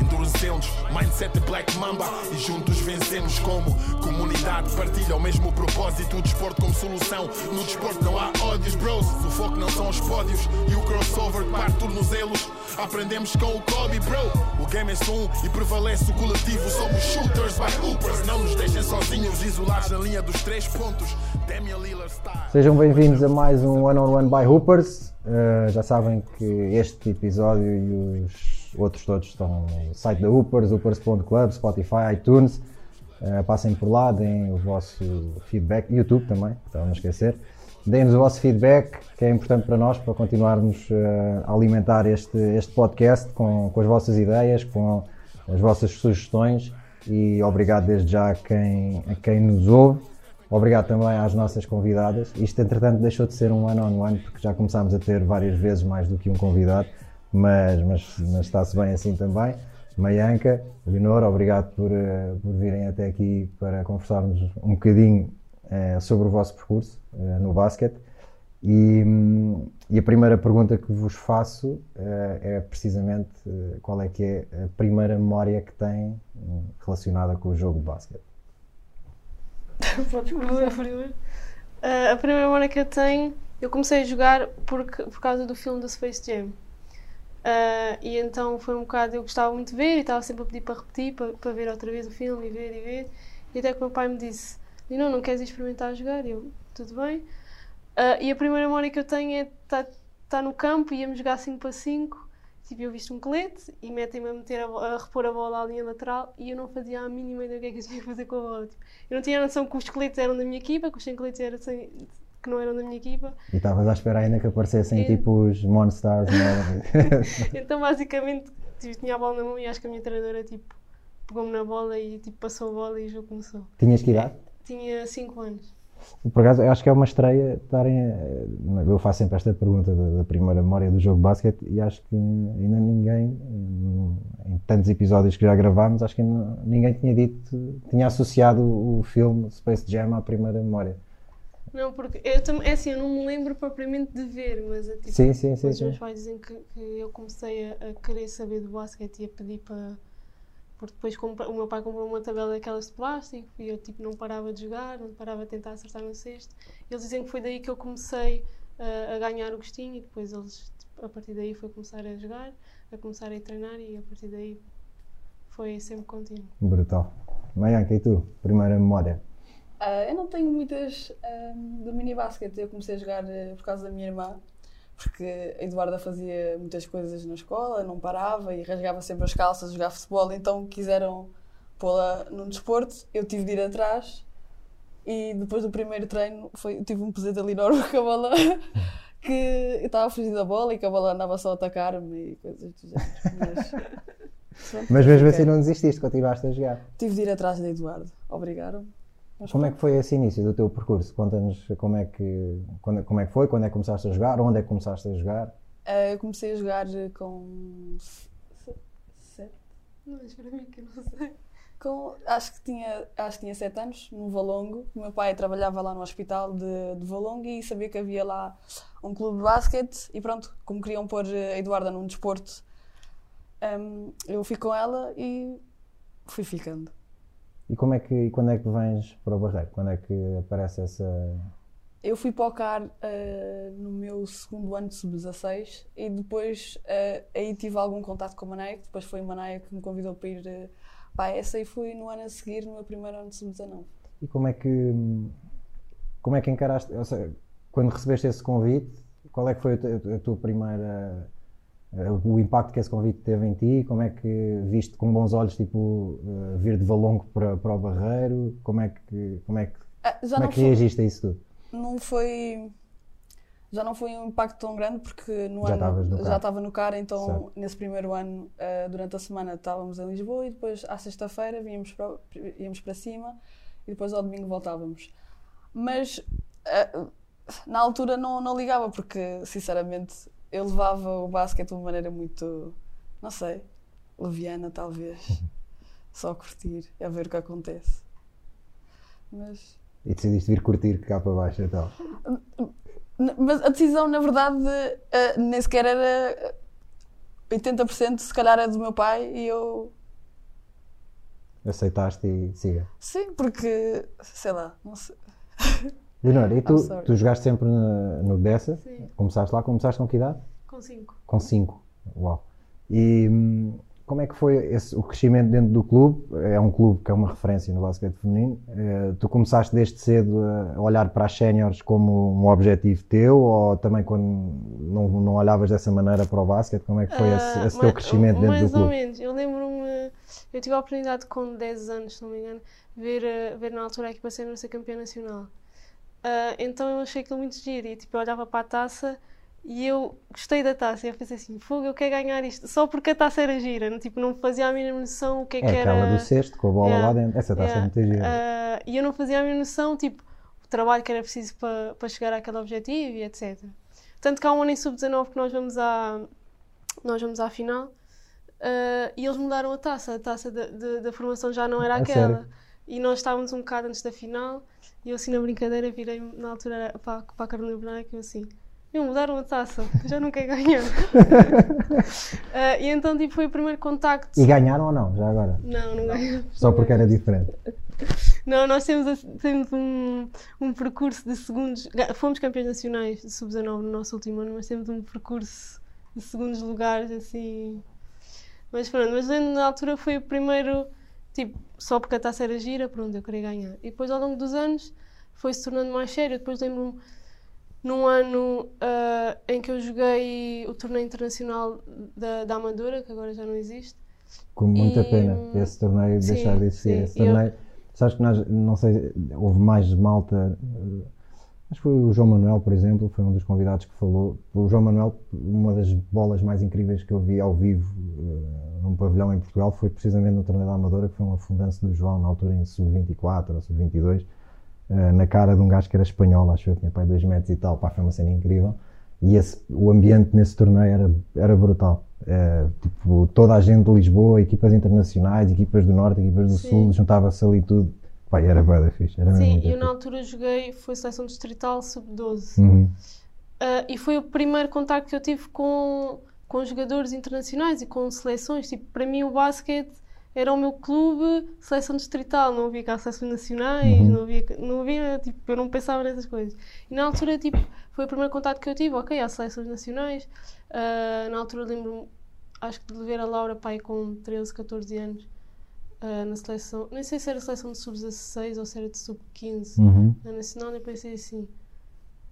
endurecemos, mindset Black Mamba e juntos vencemos como comunidade. Partilha o mesmo propósito, o desporto como solução. No desporto não há ódios, bros. O foco não são os pódios e o crossover que parte tornozelos. Aprendemos com o Kobe, bro. O game é só um e prevalece o coletivo. Somos shooters by hoopers. Não nos deixem sozinhos, isolados na linha dos três pontos. Sejam bem-vindos a mais um One on One by Hoopers. Uh, já sabem que este episódio e os outros todos estão no site da Hoopers, hoopers.club, Spotify, iTunes. Uh, passem por lá, deem o vosso feedback, YouTube também, para não esquecer. Deem-nos o vosso feedback, que é importante para nós, para continuarmos uh, a alimentar este, este podcast com, com as vossas ideias, com as vossas sugestões. E obrigado desde já a quem, a quem nos ouve. Obrigado também às nossas convidadas. Isto, entretanto, deixou de ser um one-on-one, -on -one, porque já começámos a ter várias vezes mais do que um convidado, mas, mas, mas está-se bem assim também. Maianca, Leonor, obrigado por, uh, por virem até aqui para conversarmos um bocadinho uh, sobre o vosso percurso uh, no basquete. E, e, a primeira pergunta que vos faço é precisamente qual é que é a primeira memória que têm relacionada com o jogo de basquete. Podes primeiro. Uh, a primeira memória que eu tenho, eu comecei a jogar porque, por causa do filme do Space Jam. Uh, e então foi um bocado, eu gostava muito de ver e estava sempre a pedir para repetir, para, para ver outra vez o filme e ver e ver. E até que o meu pai me disse: Não, não queres experimentar jogar? E eu, tudo bem. Uh, e a primeira memória que eu tenho é estar tá, tá no campo, íamos jogar 5 para 5 Tipo, eu visto um colete e metem-me a, meter a, a, repor a bola à linha lateral e eu não fazia a mínima ideia do que é que eu tinha que fazer com a bola. Tipo, eu não tinha noção que os coletes eram da minha equipa, que os sem coletes eram que não eram da minha equipa. E estavas à espera ainda que aparecessem e... tipo os Monstars, é? então, basicamente, tipo, tinha a bola na mão e acho que a minha treinadora tipo, pegou-me na bola e tipo, passou a bola e o jogo começou. Tinhas que idade? Tinha 5 anos. Por acaso, eu acho que é uma estreia estarem. Eu faço sempre esta pergunta da, da, primeira memória do jogo de basquete e acho que ainda ninguém, em tantos episódios que já gravámos, acho que ninguém tinha dito, tinha associado o filme Space Jam à primeira memória. Não, porque eu também, é assim, eu não me lembro propriamente de ver, mas é tipo, sim, sim, sim, os meus pais dizem que, que eu comecei a, a, querer saber do basquete e a pedir para porque depois o meu pai comprou uma tabela daquelas de plástico e eu tipo não parava de jogar, não parava de tentar acertar no cesto. Eles dizem que foi daí que eu comecei uh, a ganhar o gostinho e depois eles, tipo, a partir daí foi começar a jogar, a começar a treinar e a partir daí foi sempre contínuo. Brutal. Maianca, e tu? Primeira memória? Uh, eu não tenho muitas uh, do mini basquete. Eu comecei a jogar uh, por causa da minha irmã porque a Eduarda fazia muitas coisas na escola, não parava e rasgava sempre as calças a jogar futebol, então quiseram pô-la num desporto, eu tive de ir atrás e depois do primeiro treino foi, tive um pesadelo enorme com a bola que eu estava a fugir da bola e que a bola andava só a atacar-me e coisas do género. Mas, Mas mesmo assim não desististe, continuaste a jogar. Tive de ir atrás da Eduardo, obrigaram-me. Mas como é que foi esse início do teu percurso? Conta-nos como, é que, quando, como é que foi, quando é que começaste a jogar, onde é que começaste a jogar? Uh, eu comecei a jogar com. sete? Não, para mim que não sei. Com, acho, que tinha, acho que tinha sete anos, no Valongo. O meu pai trabalhava lá no hospital de, de Valongo e sabia que havia lá um clube de basquete. E pronto, como queriam pôr a Eduarda num desporto, um, eu fui com ela e fui ficando. E como é que, quando é que vens para o Barreiro? Quando é que aparece essa. Eu fui para o CAR uh, no meu segundo ano de sub-16 e depois uh, aí tive algum contato com a Manaia, que depois foi a Manaia que me convidou para ir uh, para essa e fui no ano a seguir, no meu primeiro ano de sub-19. E como é que como é que encaraste, ou seja, quando recebeste esse convite, qual é que foi a tua primeira eh, o impacto que esse convite teve em ti, como é que viste com bons olhos tipo uh, vir de Valongo para, para o Barreiro, como é que como é que, ah, como é que reagiste foi, a isso tudo? Não foi já não foi um impacto tão grande porque no já ano já estava no CAR, então certo. nesse primeiro ano uh, durante a semana estávamos em Lisboa e depois à sexta-feira íamos para, íamos para cima e depois ao domingo voltávamos. Mas uh, na altura não, não ligava porque sinceramente eu levava o basquete de uma maneira muito. não sei. leviana, talvez. Só curtir, a ver o que acontece. Mas, E decidiste vir curtir cá para baixo então. mas a decisão, na verdade, eh, nem sequer era eh, 80%, se calhar é do meu pai e eu. Aceitaste e siga. Sim, porque, sei lá, não sei. Leonor, e tu, tu jogaste sempre na- no Dessa? Sim, Começaste lá, começaste com que idade? com 5. Com 5. Uau. E hum, como é que foi esse- o crescimento dentro do clube? É um clube que é uma referência no basquete feminino. Eh, tu começaste desde cedo a olhar para as séniores como um objetivo teu ou também quando não, não olhavas dessa maneira para o basquete? Como é que foi esse, esse teu Ah, crescimento dentro mais do clube? ou menos. Eu lembro-me, eu tive a oportunidade com 10 anos, se não me engano, ver, eh, ver na altura a equipa sénior ser campeã nacional. Ah, então eu achei aquilo muito giro e tipo, eu olhava para a taça e eu gostei da taça. E eu pensei assim, fogo, eu quero ganhar isto. Só porque a taça era gira, não, tipo, não fazia a mínima noção o que é, É que era. aquela do cesto com a bola Yeah. lá dentro. Essa está a ser Yeah. muito gira. Ah, e eu não fazia a mínima noção, tipo, o trabalho que era preciso para para chegar àquele objetivo e etc. Tanto que há um ano em sub-19 que nós vamos à, nós vamos à final ah, e eles mudaram a taça. A taça da- formação já não era A aquela. sério? E nós estávamos um bocado antes da final e eu assim na brincadeira virei na altura para, para a Carolina Branca e eu assim. Meu, mudaram a taça, já não quero ganhar. Ah, e então tipo, foi o primeiro contacto. E ganharam ou não, já agora? Não, não ganhamos. Só porque era diferente. Não, nós temos, temos um, um percurso de segundos. Fomos campeões nacionais de sub-19 no nosso último ano, mas temos um percurso de segundos lugares assim. Mas pronto, mas na altura foi o primeiro, tipo, só porque a taça era gira, pronto, eu queria ganhar. E depois ao longo dos anos foi se tornando mais sério. Depois lembro-me num ano ah, em que eu joguei o torneio internacional da, da Amadora, que agora já não existe. Com muita E- pena esse torneio Sim, deixar de existir. sim. Esse Eu- torneio, sabes que nós, não sei, houve mais malta. eh, Acho que foi o João Manuel, por exemplo, foi um dos convidados que falou. O João Manuel, uma das bolas mais incríveis que eu vi ao vivo eh, num pavilhão em Portugal foi precisamente no torneio da Amadora, que foi um afundanço do João, na altura em sub-24 ou sub-22, eh, na cara de um gajo que era espanhol, acho que eu tinha pai dois metros e tal, pá, foi uma cena incrível. E esse, o ambiente nesse torneio era, era brutal. Eh, tipo, toda a gente de Lisboa, equipas internacionais, equipas do Norte, equipas do Sim. Sul, juntava-se ali tudo. E era bué fixe, era Sim, eu na altura joguei, foi seleção distrital sub-12. Uhum. Ah, e foi o primeiro contacto que eu tive com, com jogadores internacionais e com seleções. Tipo, para mim o basquete era o meu clube, seleção distrital. Não havia cá seleções nacionais, Uhum. não havia, não havia, tipo, eu não pensava nessas coisas. E na altura, tipo, foi o primeiro contacto que eu tive. Ok, há seleções nacionais. Ah, na altura lembro-me, acho que de ver a Laura Pai com 13, 14 anos. Ah, na seleção, nem sei se era seleção de sub-16 ou se era de sub-15 Uhum. na Nacional eu pensei assim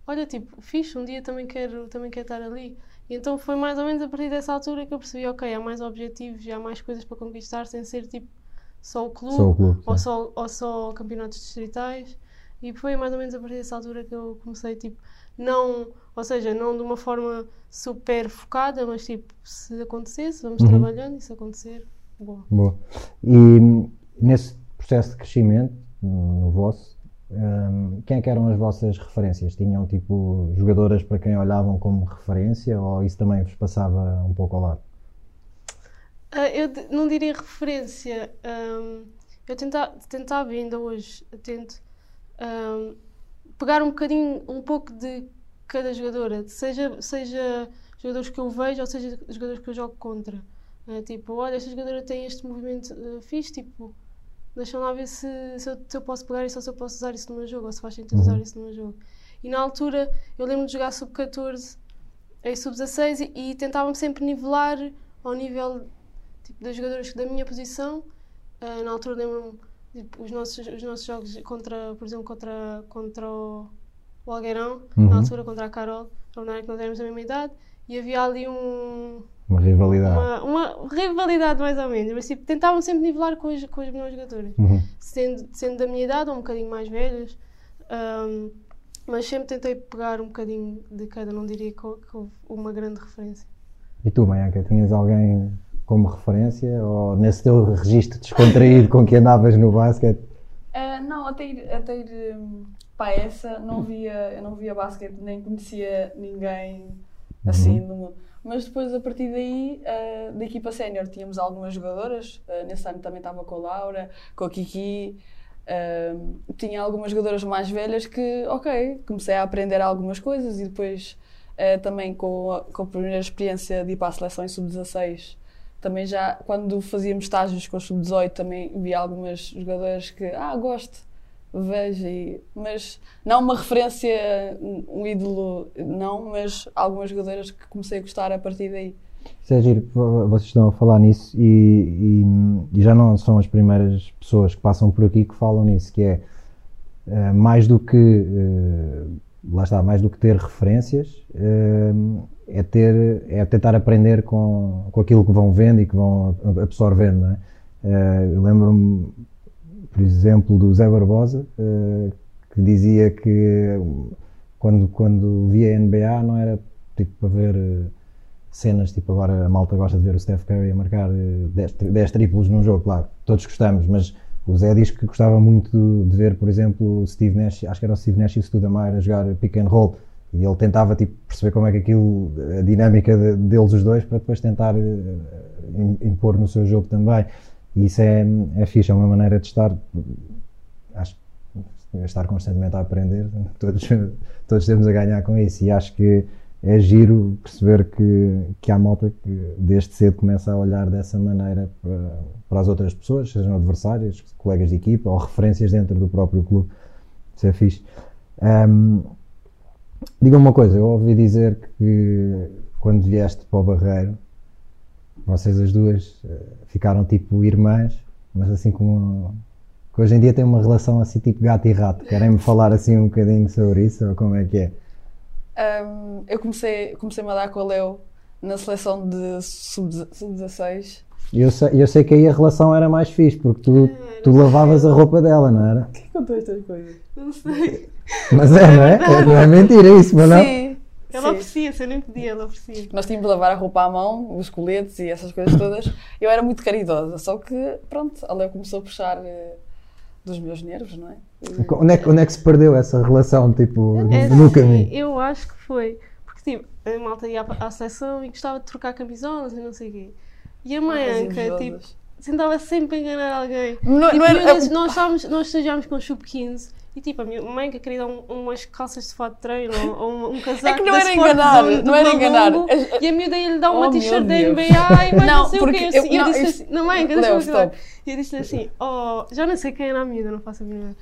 olha tipo, fixe, um dia também quero, também quero estar ali e então foi mais ou menos a partir dessa altura que eu percebi, ok, há mais objetivos e há mais coisas para conquistar sem ser tipo só o clube, Só o clube. ou, só, ou só campeonatos distritais e foi mais ou menos a partir dessa altura que eu comecei tipo, não, ou seja, não de uma forma super focada, mas tipo, se acontecesse, vamos Uhum. trabalhando e se acontecer, boa. Boa. E nesse processo de crescimento, no vosso, hum, quem é que eram as vossas referências? Tinham tipo jogadoras para quem olhavam como referência ou isso também vos passava um pouco ao lado? Ah, eu não diria referência. ahm, eu tenta, tentava e ainda hoje tento ahm, pegar um bocadinho, um pouco de cada jogadora, seja, seja jogadores que eu vejo ou seja jogadores que eu jogo contra. Ah, tipo, olha, esta jogadora tem este movimento ah, fixe, tipo, deixa lá ver se, se, eu, se eu posso pegar isso ou se eu posso usar isso no meu jogo, ou se faz sentido Uhum. usar isso no meu jogo. E na altura eu lembro de jogar sub-14 em sub-16 e, e tentava-me sempre nivelar ao nível tipo, das jogadoras da minha posição. Ah, na altura lembro-me tipo, os, nossos, os nossos jogos contra, por exemplo, contra, contra o, o Algueirão, Uhum. na altura contra a Carol, era que nós éramos da mesma idade, e havia ali um, Uma rivalidade. uma, uma rivalidade mais ou menos, mas tipo, tentavam sempre nivelar com as, com as melhores jogadoras Uhum. sendo, sendo da minha idade ou um bocadinho mais velhas, ahm, mas sempre tentei pegar um bocadinho de cada, não diria que, hou- que houve uma grande referência. E tu, Bianca, tinhas alguém como referência ou nesse teu registro descontraído com que andavas no basquete? Ah, não, até ir, até ir hum, para essa, não via, eu não via basquete, nem conhecia ninguém assim. no mundo. Mas depois, a partir daí, uh, da equipa sénior, tínhamos algumas jogadoras. Uh, nesse ano também estava com a Laura, com a Kiki. Uh, tinha algumas jogadoras mais velhas que, ok, comecei a aprender algumas coisas e depois também com a, com a primeira experiência de ir para a seleção em sub-16 também já, quando fazíamos estágios com o sub-18, também vi algumas jogadoras que, ah, gosto, vejo, e, mas não uma referência, um ídolo, não, mas algumas jogadoras que comecei a gostar a partir daí. Giro, vocês estão a falar nisso e, e, e, já não são as primeiras pessoas que passam por aqui que falam nisso, que é uh, mais do que uh, lá está, mais do que ter referências, uh, é, ter, é tentar aprender com, com aquilo que vão vendo e que vão absorvendo. Não é? Eu lembro-me, por exemplo, do Zé Barbosa, uh, que dizia que quando, quando via NBA não era tipo para ver uh, cenas, tipo agora a malta gosta de ver o Steph Curry a marcar 10, 10 triplos num jogo, claro, todos gostamos, mas o Zé diz que gostava muito de ver, por exemplo, Steve Nash, acho que era o Steve Nash e o Studamire a jogar pick and roll e ele tentava tipo, perceber como é que aquilo, a dinâmica de, deles os dois, para depois tentar impor no seu jogo também. E isso é, é fixe, é uma maneira de estar, acho estar constantemente a aprender, todos, todos temos a ganhar com isso. E acho que é giro perceber que, que há malta que desde cedo começa a olhar dessa maneira para, para as outras pessoas, sejam adversários, colegas de equipa ou referências dentro do próprio clube. Isso é fixe. Um, Diga-me uma coisa, eu ouvi dizer que quando vieste para o Barreiro, vocês as duas eh, ficaram tipo irmãs, mas assim como que hoje em dia tem uma relação assim tipo gato e rato. Querem-me falar assim um bocadinho sobre isso ou como é que é? Um, eu comecei, comecei a dar com a Leo na seleção de sub-16. Eu sei, eu sei que aí a relação era mais fixe, porque tu, tu lavavas a roupa dela, não era? Quem contou estas coisas? Não sei. Mas é, não é? é não é mentira isso, mas não? Sim. Ela oferecia-se, eu nem podia, ela oferecia. Nós tínhamos de lavar a roupa à mão, os coletes e essas coisas todas. Eu era muito caridosa, só que, pronto, a Leo começou a puxar uh, dos meus nervos, não é? E... Onde, é que, onde é que se perdeu essa relação, tipo, é, no caminho? Eu acho que foi, porque, tipo, a malta ia à, à seleção e gostava de trocar camisolas e não sei o quê. E a mãe, Anca, tipo, sentava sempre a enganar alguém. Não, não era, nós, estávamos, nós estagiámos com o Sub 15 e tipo, a minha mãe que queria um, umas calças de fato de treino ou um, um casaco É que não era enganar, não era enganar. E a miúda ia lhe dar uma oh, t-shirt da NBA e mais não, não sei o quê. Eu, eu, disse assim, não mãe, deixa-me E eu disse assim, oh, já não sei quem era a miúda, não faço a mínima.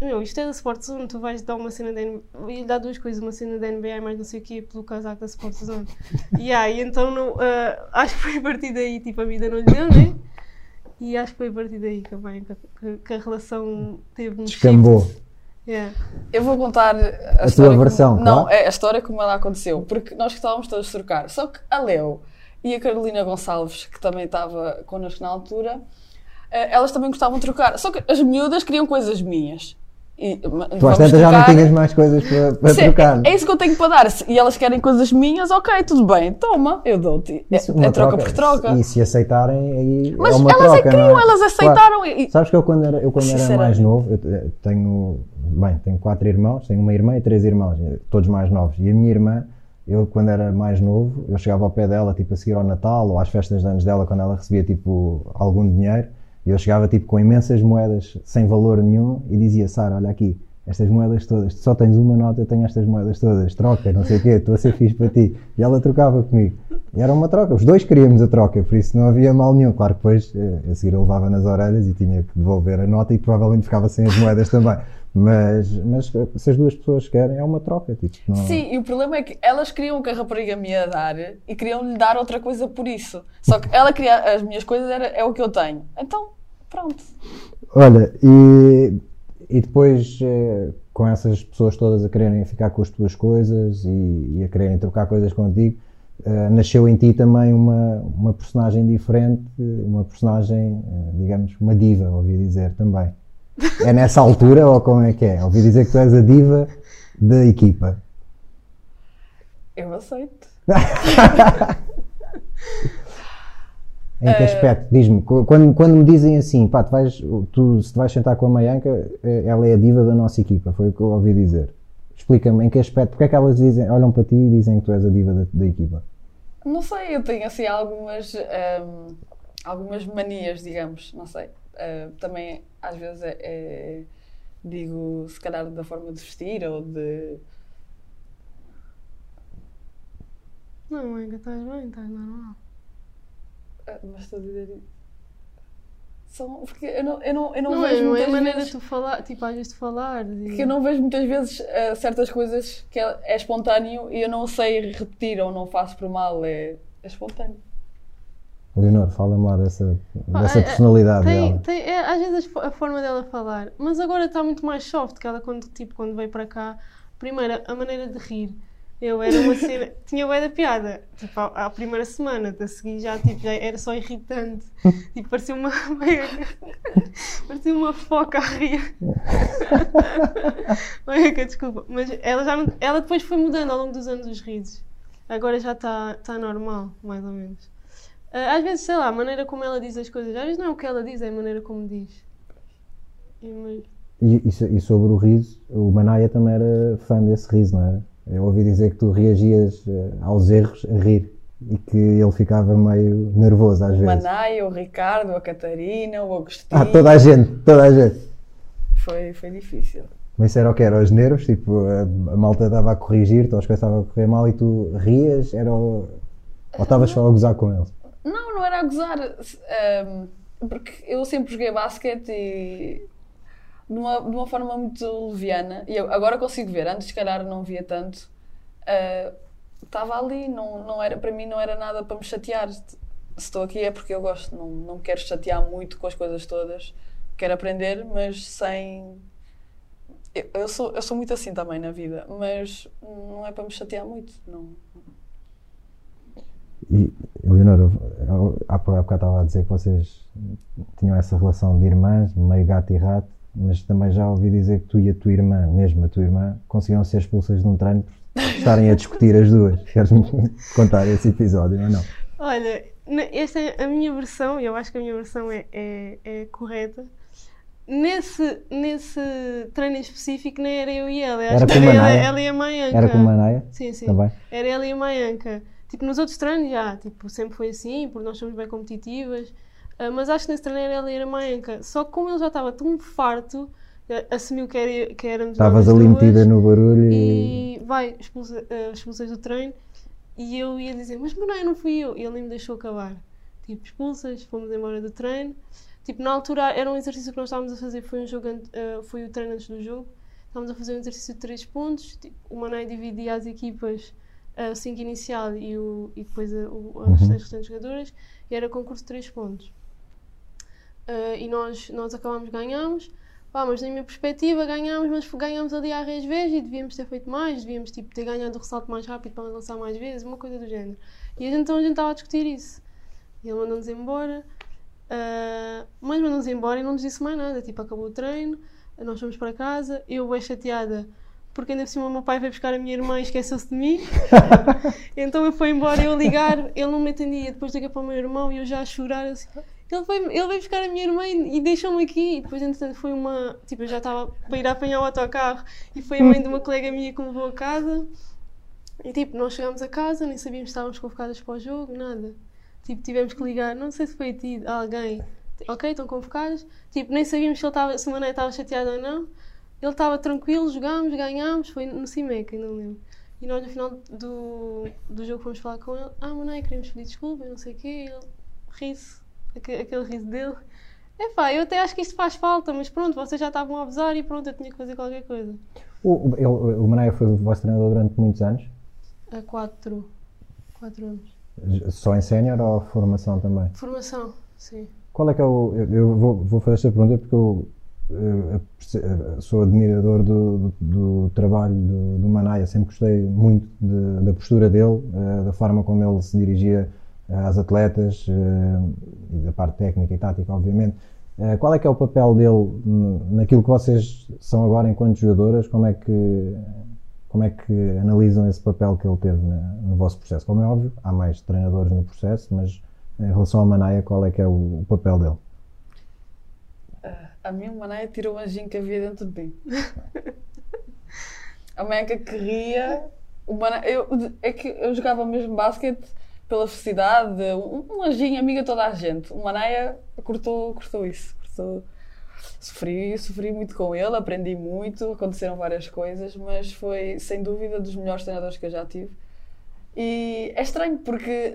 Meu, isto é da Sport Zone, tu vais dar uma cena da NBA, e dar duas coisas, uma cena da NBA mais não sei o quê, pelo casaco da Sport Zone. e aí, então, uh, acho que foi a partir daí, tipo, a vida não lhe deu, né? E acho que foi a partir daí também que, que a relação teve um Descambou. Yeah. Eu vou contar a, a tua versão. Como, não, é a história como ela aconteceu. Porque nós estávamos todos a trocar. Só que a Leo e a Carolina Gonçalves, que também estava connosco na altura, eh, elas também gostavam de trocar. Só que as miúdas queriam coisas minhas. E, tu às tantas já não tinhas mais coisas para, para Sim, trocar. É isso que eu tenho para dar. E elas querem coisas minhas, ok, tudo bem, toma, eu dou-te. É, é, troca, troca, por troca. E se aceitarem, aí Mas é uma elas troca, é queriam, é? elas aceitaram. Claro. E... Sabes que eu quando era, eu, quando era mais novo, eu tenho, bem, tenho quatro irmãos, tenho uma irmã e três irmãos, todos mais novos. E a minha irmã, eu quando era mais novo, eu chegava ao pé dela, tipo a seguir ao Natal ou às festas de anos dela, quando ela recebia tipo algum dinheiro, e eu chegava tipo com imensas moedas sem valor nenhum e dizia, Sara, olha aqui estas moedas todas, tu só tens uma nota, eu tenho estas moedas todas, troca, não sei o quê, estou a ser fixe para ti. E ela trocava comigo. E era uma troca, os dois queríamos a troca, por isso não havia mal nenhum. Claro que depois eh, a seguir eu levava nas orelhas e tinha que devolver a nota e provavelmente ficava sem as moedas também. Mas, mas se as duas pessoas querem, é uma troca. Tipo, não... Sim, e o problema é que elas queriam que a rapariga me ia dar e queriam lhe dar outra coisa por isso. Só que ela queria as minhas coisas, era, é o que eu tenho. Então, pronto. Olha, e e depois, eh, com essas pessoas todas a quererem ficar com as tuas coisas e, e a quererem trocar coisas contigo, eh, nasceu em ti também uma, uma personagem diferente, uma personagem, eh, digamos, uma diva, ouvi dizer também. É nessa altura ou como é que é? Ouvi dizer que tu és a diva da equipa. Eu aceito. Em que aspecto? Diz-me, quando, quando me dizem assim, pá, tu vais, tu, se te vais sentar com a Maianca, eh, ela é a diva da nossa equipa, foi o que eu ouvi dizer. Explica-me em que aspecto, porque é que elas dizem, olham para ti e dizem que tu és a diva da, da equipa? Não sei, eu tenho assim algumas, ehm, algumas manias, digamos, não sei. Eh, também às vezes é, é- digo, se calhar da forma de vestir ou de. Não, Ega, estás bem, estás normal. Eh, mas estou a dizer isso. São, porque eu não, eu não, eu não, Não, vejo não é a muitas maneira vezes. de tu falar, tipo, às vezes de falar. de- Porque eu não vejo muitas vezes eh, certas coisas que é, é espontâneo e eu não sei repetir ou não faço por mal, é, é espontâneo. Leonor, fala-me lá dessa, Ah, dessa é- personalidade Tem, dela. tem, é, às vezes a forma dela falar, mas agora está muito mais soft que ela quando, tipo, quando veio para cá. Primeiro, a maneira de rir. Eu era uma cena, tinha bué da piada, tipo, à, à primeira semana, a seguir já, tipo, já era só irritante. Tipo, parecia uma, parecia uma foca a rir. Oiga, desculpa, mas ela, já, não- ela depois foi mudando ao longo dos anos os risos. Agora já está tá normal, mais ou menos. Ah, Às vezes, sei lá, a maneira como ela diz as coisas, às vezes não é o que ela diz, é a maneira como diz. E, mas- E, e so- e sobre o riso, o Manaia também era fã desse riso, não era? Eu ouvi dizer que tu reagias eh, aos erros a rir e que ele ficava meio nervoso às O vezes. Manaia, o Ricardo, a Catarina, o Agostinho. Ah, toda a gente, toda a gente. Foi, foi difícil. Mas isso era o que? Era os nervos? Tipo, a, malta estava a corrigir-te, ou as coisas estavam a correr mal e tu rias? Era o... Ou estavas só a gozar com eles? Não, não era a gozar. ehm, porque eu sempre joguei basquete e de uma, de uma forma muito leviana. E eu agora consigo ver, antes se calhar não via tanto. Estava ali, não, não era, para mim não era nada para me chatear. Se estou aqui é porque eu gosto, não, não quero chatear muito com as coisas todas. Quero aprender, mas sem. Eu, eu sou, eu sou muito assim também na vida, mas não é para me chatear muito. Não. E, Leonor, há bocado estava a dizer que vocês tinham essa relação de irmãs, meio gato e rato, mas também já ouvi dizer que tu e a tua irmã, mesmo a tua irmã, conseguiam ser expulsas de um treino por estarem a discutir as duas. Queres-me contar esse episódio ou não? Olha, esta é a minha versão, e eu acho que a minha versão é, é, é correta. Nesse, nesse treino em específico, nem era eu e ela. Era com era a ela, ela e a Maianca. Era com a Manaia? Sim, sim. Também? Era ela e a Maianca. Tipo, nos outros treinos já, tipo, sempre foi assim, porque nós somos bem competitivas. Ah, mas acho que nesse treino era ela e a Maianca. Só que como ele já estava tão farto, eh, assumiu que, era, que éramos Estavas ali metida no barulho e. e vai, expulsa, eh, expulsas do treino. E eu ia dizer, mas Manoel, não fui eu. E ele nem me deixou acabar. Tipo, expulsas, fomos embora do treino. Tipo, na altura era um exercício que nós estávamos a fazer, foi um jogo, eh, foi o treino antes do jogo. Estávamos a fazer um exercício de 3 pontos. Tipo, o Manoel dividia as equipas, eh, o 5 inicial e, o, e depois a, o, as, as restantes jogadoras. E era concurso de 3 pontos. Eh, e nós, nós acabámos, ganhámos. Pá, mas na minha perspectiva ganhámos, mas ganhámos ali à vez e devíamos ter feito mais, devíamos tipo, ter ganhado o ressalto mais rápido para lançar mais vezes, uma coisa do género. E a gente, então a gente estava a discutir isso. E ele mandou-nos embora, ah, mas mandou-nos embora e não nos disse mais nada. Tipo, acabou o treino, nós fomos para casa, eu bem chateada, porque ainda por cima o meu pai veio buscar a minha irmã e esqueceu-se de mim. então eu fui embora, eu a ligar, ele não me atendia, depois liguei para o meu irmão e eu já a chorar assim. Ele, foi, ele buscar a minha irmã e, e deixou-me aqui. E depois, entretanto, foi uma. Tipo, eu já estava para ir apanhar o autocarro e foi a mãe de uma colega minha que me levou a casa. E tipo, nós chegámos a casa, nem sabíamos se estávamos convocadas para o jogo, nada. Tipo, tivemos que ligar, não sei se foi a ti, a alguém. Ok, estão convocadas. Tipo, nem sabíamos se, ele estava, se o Mané estava chateado ou não. Ele estava tranquilo, jogámos, ganhámos, foi no Cimeca, ainda lembro. E nós no final do, do jogo fomos falar com ele. Ah, Mané, queremos pedir desculpa, não sei o quê. Ele ri-se, aque- aquele riso dele. Epá, eu até acho que isto faz falta, mas pronto, vocês já estavam a abusar e pronto, eu tinha que fazer qualquer coisa. O, o, ele- o Manaia foi o vosso treinador durante muitos anos? Há quatro, quatro anos. Só em sénior ou formação também? Formação, sim. Qual é que é o. Eu, eu vou, vou fazer esta pergunta porque eu, eh, sou admirador do, do, do trabalho do, do Manaia, sempre gostei muito de- da postura dele, eh, da forma como ele se dirigia às atletas eh, e da parte técnica e tática, obviamente. Eh, Qual é que é o papel dele naquilo que vocês são agora enquanto jogadoras? Como é que, como é que analisam esse papel que ele teve no vosso processo? Como é óbvio, há mais treinadores no processo, mas em relação ao Manaia, qual é que é o, papel dele? A mim, o Mané tirou o anjinho que havia dentro de mim. A Meca queria. O eu, é que eu jogava mesmo basquete pela felicidade, um, anjinho, amiga toda a gente. O Manaia cortou, cortou isso. Cortou. Sofri, sofri muito com ele, aprendi muito, aconteceram várias coisas, mas foi sem dúvida dos melhores treinadores que eu já tive. E é estranho porque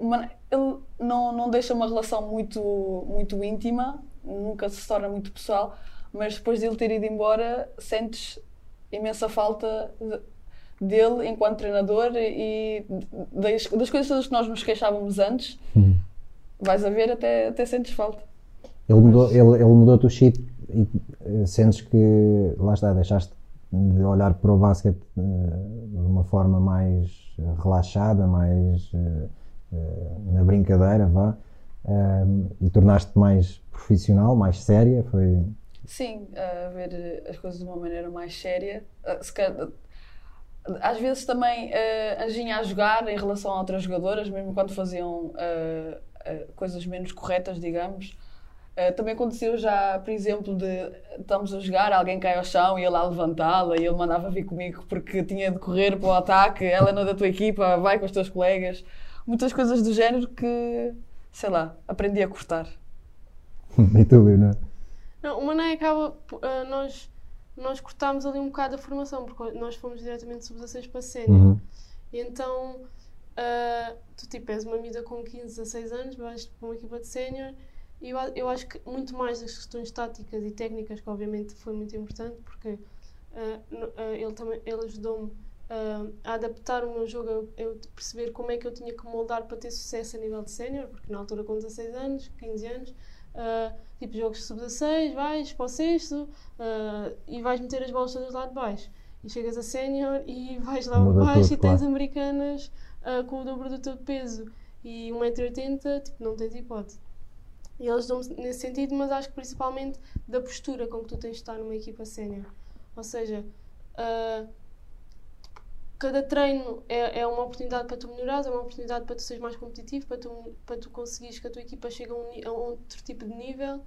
ele não, não deixa uma relação muito, muito íntima, nunca se torna muito pessoal, mas depois de ele ter ido embora, sentes imensa falta de- dele enquanto treinador e das, das coisas todas que nós nos queixávamos antes, vais a ver, até, até sentes falta. Ele mudou, ele, ele mudou-te o chip e eh, sentes que, lá está, deixaste de olhar para o basquete eh, de uma forma mais eh, relaxada, mais eh, eh, na brincadeira, vá, eh, e tornaste mais profissional, mais séria, foi... Sim, a ver as coisas de uma maneira mais séria. Ah, se calhar- às vezes também uh, anjinha a jogar em relação a outras jogadoras, mesmo quando faziam ah, ah, coisas menos corretas, digamos. Ah, também aconteceu já, por exemplo, de estamos a jogar, alguém cai ao chão e ele lá levantá-la e ele mandava vir comigo porque tinha de correr para o ataque, ela não é da tua equipa, vai com os teus colegas. Muitas coisas do género que, sei lá, aprendi a cortar. e tu, Leonor? Não, o Mané acaba. nós, nós cortámos ali um bocado a formação, porque nós fomos diretamente sub-16 para sénior. Uhum. E então, ah, tu tipo, és uma miúda com 15, 16 anos, vais para uma equipa de sénior. E eu, a- eu acho que muito mais das questões táticas e técnicas, que obviamente foi muito importante, porque no- ah, ele também ele ajudou-me a adaptar o meu jogo, eu perceber como é que eu tinha que moldar para ter sucesso a nível de sénior, porque na altura com 16 anos, 15 anos, ah, tipo jogos de sub-16, vais para o sexto ah, e vais meter as bolas todas lá de baixo. E chegas a sénior e vais lá Muda baixo tudo, e tens claro. americanas ah, com o dobro do teu peso e 1,80m, tipo, não tens hipótese. E eles dão nesse sentido, mas acho que principalmente da postura com que tu tens de estar numa equipa sénior. Ou seja, cada treino é, é uma oportunidade para tu melhorares, é uma oportunidade para tu seres mais competitivo, para tu, para tu conseguires que a tua equipa chegue a, um, a outro tipo de nível.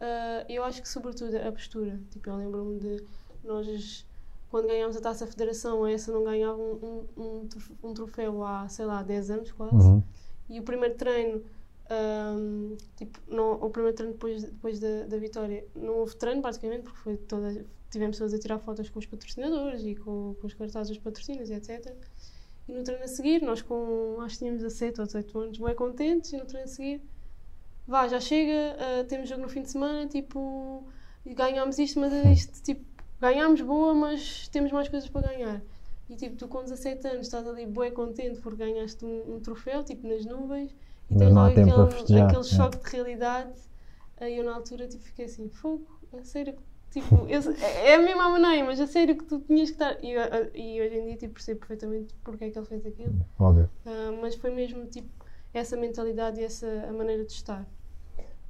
Ah, eu acho que, sobretudo, a postura. Tipo, eu lembro-me de nós, quando ganhámos a taça federação, essa não ganhava um, um, um trof- um troféu há, sei lá, 10 anos quase. Uhum. E o primeiro treino, ahm, tipo, não, o primeiro treino depois, depois da, da vitória, não houve treino basicamente, porque foi toda, tivemos todos a tirar fotos com os patrocinadores e com, com os cartazes dos patrocínios, etc. E no treino a seguir, nós com, acho que tínhamos 17 ou 18 anos, bem contentes, e no treino a seguir, vá, já chega, ah, temos jogo no fim de semana, tipo, ganhámos isto, mas isto, tipo, ganhámos boa, mas temos mais coisas para ganhar. E tipo, tu com 17 anos estás ali bué contente porque ganhaste um, um troféu, tipo, nas nuvens, e Mas tens logo aquele, festejar, aquele é. choque de realidade. Aí eu na altura tipo, fiquei assim, fogo, a sério, tipo, eu, é a mesma maneira, mas a sério que tu tinhas que estar. E, e hoje em dia tipo, percebo perfeitamente porque é que ele fez aquilo. Óbvio. Ah, mas foi mesmo tipo essa mentalidade e essa a maneira de estar.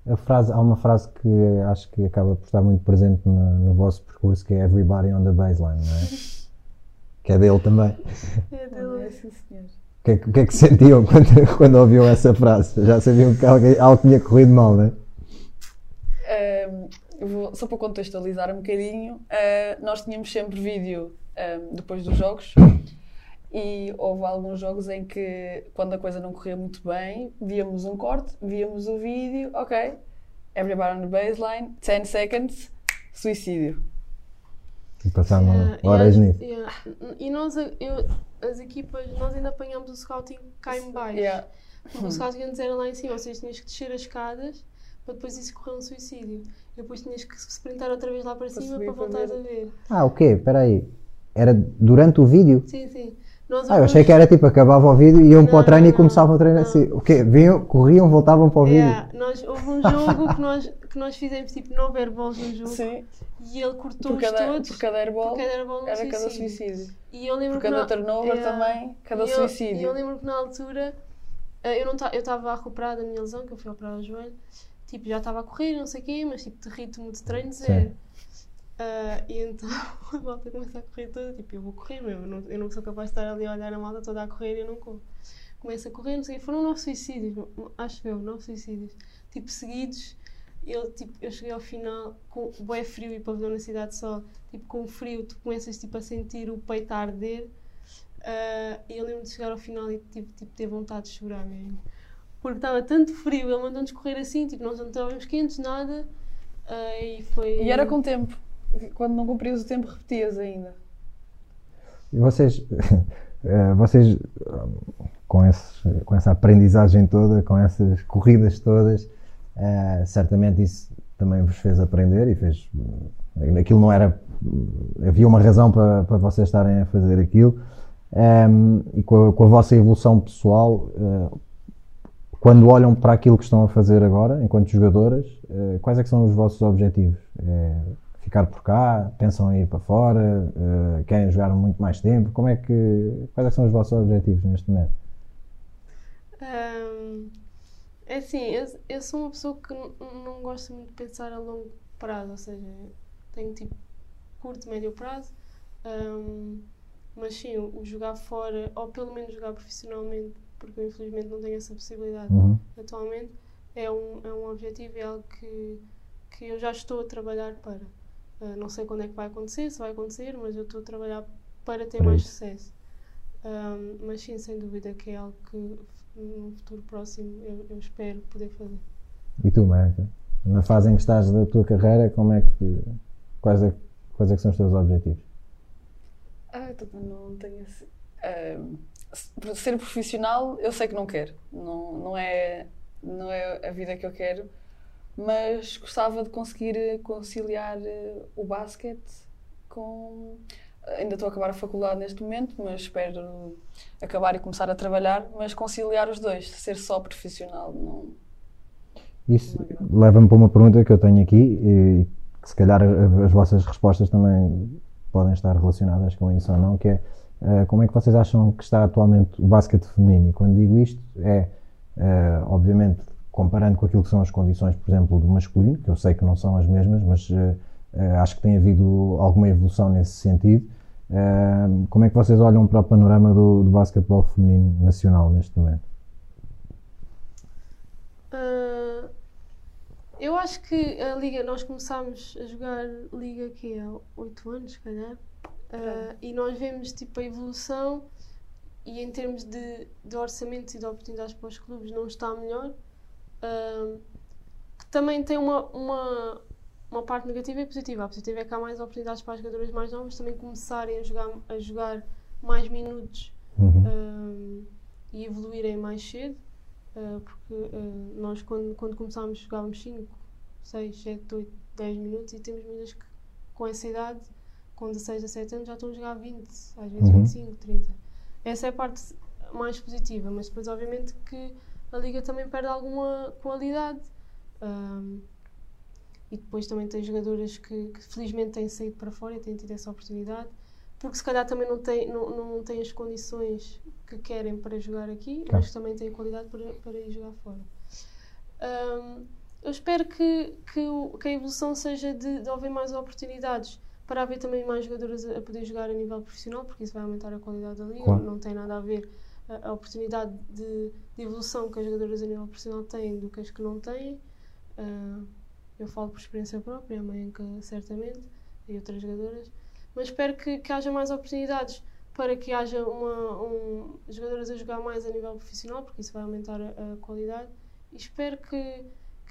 A frase, há uma frase que acho que acaba por estar muito presente no, no vosso percurso, que é Everybody on the baseline, não é? que é dele também. É Olha, dele. sim, senhor. O que, é, que é que sentiam quando, quando ouviam essa frase? Já sabiam que alguém, algo tinha corrido mal, não é? Um, eu vou- só para contextualizar um bocadinho, uh, nós tínhamos sempre vídeo um, depois dos jogos e houve alguns jogos em que, quando a coisa não corria muito bem, víamos um corte, víamos o vídeo, ok, everybody on the baseline, 10 seconds, suicídio. E passaram Yeah, horas yeah, nisso. yeah. E nós, eu, as equipas, nós ainda apanhámos o scouting cá em baixo. Yeah. Porque o scouting antes era lá em cima, ou seja, tinhas que descer as escadas para depois isso correr um suicídio. E depois tinhas que sprintar outra vez lá para cima para para voltares ver. a ver. Ah, o quê? Espera aí. Era durante o vídeo? Sim, sim. Nós Ah, eu achei que era tipo, acabava o vídeo, iam para o Não, treino e não, começavam a treinar não. assim. O quê? Vinham, corriam, voltavam para o vídeo? Yeah, nós, houve um jogo que nós, que nós fizemos tipo 9 airballs no jogo Sim, e ele por cortou-os cada, todos por cada airball por cada airball era cada suicídio. suicídio. E eu lembro Por que cada na- turnover Yeah. também, cada e eu, suicídio. E eu lembro que na altura eh, não eu estava a recuperar da minha lesão, que eu fui operar o joelho, tipo, já estava a correr, não sei o quê, mas tipo, de ritmo de treino zero. Ah, e então a malta começa a correr toda, tipo, eu vou correr mesmo, eu não, eu não sou capaz de estar ali a olhar a malta toda a correr e eu não corro. Começa a correr, não sei o quê, foram nove suicídios, acho eu, nove suicídios, tipo, seguidos. Eu, tipo, eu cheguei ao final com bué frio e pavilhão na cidade só, tipo, com frio, tu começas tipo, a sentir o peito a arder. Uh, e eu lembro de chegar ao final e tipo, tipo, ter vontade de chorar mesmo. Porque estava tanto frio, ele mandou-nos correr assim, tipo, nós não estávamos quentes, nada. Uh, e foi. E era com tempo. Quando não cumprias o tempo, repetias ainda. E vocês, eh, vocês com, esses, com essa aprendizagem toda, com essas corridas todas, uh, certamente isso também vos fez aprender e fez. Aquilo não era. Havia uma razão para, para vocês estarem a fazer aquilo. Um, ehm, e com a, com a, vossa evolução pessoal, uh, quando olham para aquilo que estão a fazer agora, enquanto jogadoras, uh, quais é que são os vossos objetivos? É ficar por cá? Pensam em ir para fora? Uh, querem jogar muito mais tempo? Como é que, quais é que são os vossos objetivos neste momento? Um, é assim, eu, eu, sou uma pessoa que não gosta muito de pensar a longo prazo, ou seja, tenho tipo curto, médio prazo. Um, mas sim, o, jogar fora, ou pelo menos jogar profissionalmente, porque eu infelizmente não tenho essa possibilidade uhum. atualmente, é um, é um objetivo, é algo que, que eu já estou a trabalhar para. Uh, não sei quando é que vai acontecer, se vai acontecer, mas eu estou a trabalhar para ter mais sucesso. Um, mas sim, sem dúvida que é algo que no futuro próximo eu, eu espero poder fazer. E tu, Marta? Na fase em que estás da tua carreira, como é que, quais, é, quais é que são os teus objetivos? Ah, também não tenho assim. Uh, ser profissional, eu sei que não quero. Não, não, é, não é a vida que eu quero, mas gostava de conseguir conciliar uh, o basquete com. Ainda estou a acabar a faculdade neste momento, mas espero acabar e começar a trabalhar. Mas conciliar os dois, ser só profissional, não. Isso leva-me para uma pergunta que eu tenho aqui e que se calhar as vossas respostas também podem estar relacionadas com isso ou não, que é uh, como é que vocês acham que está atualmente o basquete feminino? E quando digo isto, é uh, obviamente comparando com aquilo que são as condições, por exemplo, do masculino, que eu sei que não são as mesmas, mas uh, acho que tem havido alguma evolução nesse sentido. como é que vocês olham para o panorama do, do basquetebol feminino nacional neste momento? Eu acho que a Liga, nós começámos a jogar Liga aqui há 8 anos, se calhar, uh, e nós vemos tipo a evolução e em termos de, de orçamentos e de oportunidades para os clubes não está melhor. Uh, que também tem uma, uma, uma parte negativa e positiva. A positiva é que há mais oportunidades para as jogadoras mais novas também começarem a jogar, a jogar mais minutos uhum. uh, e evoluírem mais cedo. Porque nós, quando, quando começámos, jogávamos 5, 6, 7, 8, 10 minutos e temos meninas que, com essa idade, com 16, 17 anos, já estão a jogar 20, às vezes uhum. 25, 30. Essa é a parte mais positiva, mas depois, obviamente, que a liga também perde alguma qualidade. Um, e depois também tem jogadoras que, que, felizmente têm saído para fora e têm tido essa oportunidade, porque se calhar também não têm, não, não têm as condições que querem para jogar aqui, claro. mas também têm qualidade para, para ir jogar fora. Um, eu espero que, que, que, a evolução seja de, de haver mais oportunidades para haver também mais jogadoras a, poder jogar a nível profissional, porque isso vai aumentar a qualidade da liga. Claro. Não tem nada a ver a, a oportunidade de, de, evolução que as jogadoras a nível profissional têm do que as que não têm. Uh, eu falo por experiência própria, a mãe certamente, e outras jogadoras. Mas espero que, que haja mais oportunidades para que haja uma, um, jogadoras a jogar mais a nível profissional, porque isso vai aumentar a, a, qualidade. E espero que,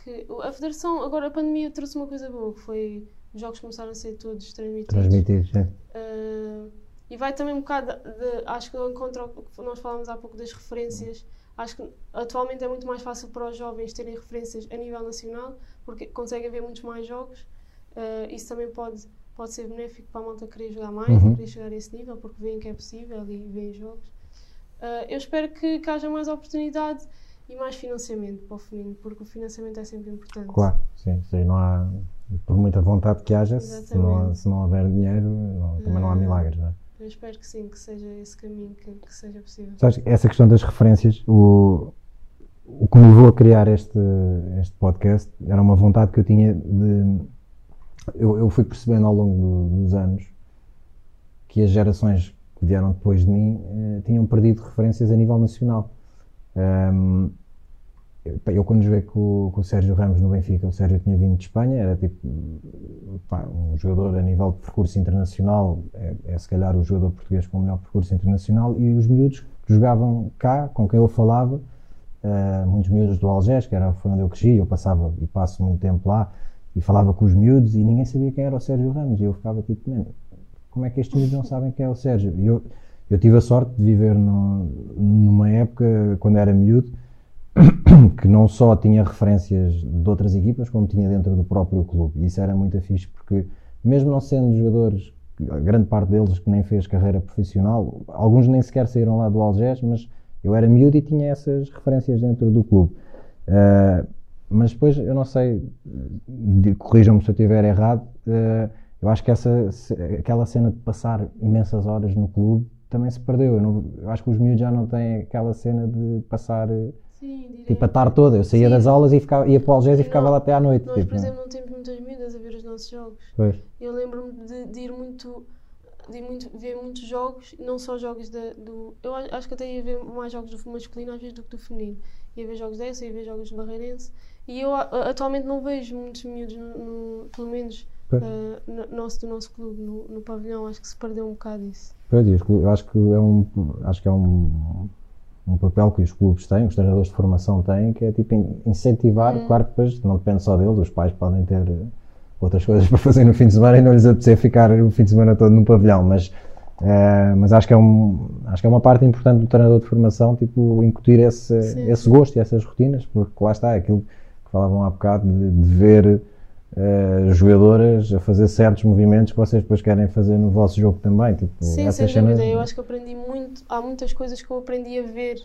que a Federação, agora a pandemia trouxe uma coisa boa, que foi os jogos começaram a ser todos transmitidos. Transmitidos, é. Uh, e vai também um bocado, de, de, acho que eu encontro o que nós falávamos há pouco das referências. Acho que atualmente é muito mais fácil para os jovens terem referências a nível nacional, porque conseguem ver muitos mais jogos. Uh, isso também pode pode ser benéfico para a malta querer jogar mais, uhum. querer chegar a esse nível, porque veem que é possível e veem jogos. Uh, eu espero que, que haja mais oportunidade e mais financiamento para o feminino, porque o financiamento é sempre importante. Claro, sim, sim não há, por muita vontade que haja, se não, se não houver dinheiro, não, também não há ah, milagres, não é? Eu espero que sim, que seja esse caminho que, que seja possível. Sabes, essa questão das referências, o, o que me levou a criar este, este podcast era uma vontade que eu tinha de eu, eu fui percebendo ao longo dos anos que as gerações que vieram depois de mim eh, tinham perdido referências a nível nacional. Um, eu quando joguei com, com o Sérgio Ramos no Benfica, o Sérgio tinha vindo de Espanha, era tipo pá, um jogador a nível de percurso internacional, é, é se calhar o jogador português com o melhor percurso internacional, e os miúdos que jogavam cá, com quem eu falava, uh, muitos miúdos do Algés, que era, foi onde eu cresci, eu passava e passo muito tempo lá, e falava com os miúdos, e ninguém sabia quem era o Sérgio Ramos, e eu ficava tipo, como é que estes miúdos não sabem quem é o Sérgio? E eu, eu tive a sorte de viver no, numa época, quando era miúdo, que não só tinha referências de outras equipas, como tinha dentro do próprio clube. E isso era muito fixe, porque mesmo não sendo jogadores, grande parte deles que nem fez carreira profissional, alguns nem sequer saíram lá do Algés, mas eu era miúdo e tinha essas referências dentro do clube. Uh, mas depois, eu não sei, corrijam-me se eu estiver errado, uh, eu acho que essa, aquela cena de passar imensas horas no clube também se perdeu. Eu, não, eu acho que os miúdos já não têm aquela cena de passar Sim, tipo a tarde toda. Eu saía Sim. das aulas e ficava, ia para o Algés e ficava Não, lá até à noite. Nós, tipo, por exemplo, não temos muitas miúdas a ver os nossos jogos. Pois. Eu lembro-me de, de ir muito, de ir muito, ver muitos jogos, não só jogos da, do. Eu acho que até ia ver mais jogos do masculino às vezes do que do feminino. Ia ver jogos dessa, ia ver jogos do Barreirense. E eu atualmente não vejo muitos miúdos, no, no- pelo menos eh, no, nosso, do nosso clube, no, no pavilhão. Acho que se perdeu um bocado isso. Pois, eu acho que é um, acho que é um, um papel que os clubes têm, os treinadores de formação têm, que é tipo in- incentivar, Hum. claro que depois não depende só deles, os pais podem ter eh, outras coisas para fazer no fim de semana e não lhes apetecer ficar o fim de semana todo no pavilhão, mas, eh, mas acho, que é um, acho que é uma parte importante do treinador de formação, tipo, incutir esse, Sim, esse gosto e essas rotinas, porque lá está, é aquilo que falavam há bocado, de, de ver eh, jogadoras a fazer certos movimentos que vocês depois querem fazer no vosso jogo também. Tipo, Sim, sem cenas- dúvida. Eu acho que aprendi muito. Há muitas coisas que eu aprendi a ver,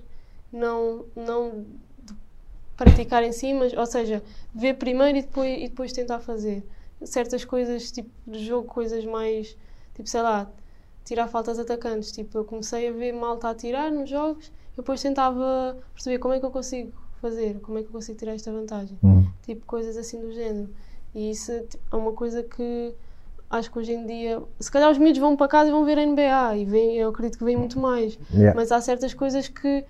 não, não praticar em si, mas, ou seja, ver primeiro e depois, e depois tentar fazer. Certas coisas, tipo, de jogo, coisas mais, tipo, sei lá, tirar faltas atacantes. Tipo, eu comecei a ver malta a tirar nos jogos depois tentava perceber como é que eu consigo fazer, como é que eu consigo tirar esta vantagem Hum. tipo coisas assim do género. E isso é uma coisa que acho que hoje em dia, se calhar os miúdos vão para casa e vão ver a NBA e vêm, eu acredito que vêm muito mais, Yeah. mas há certas coisas que,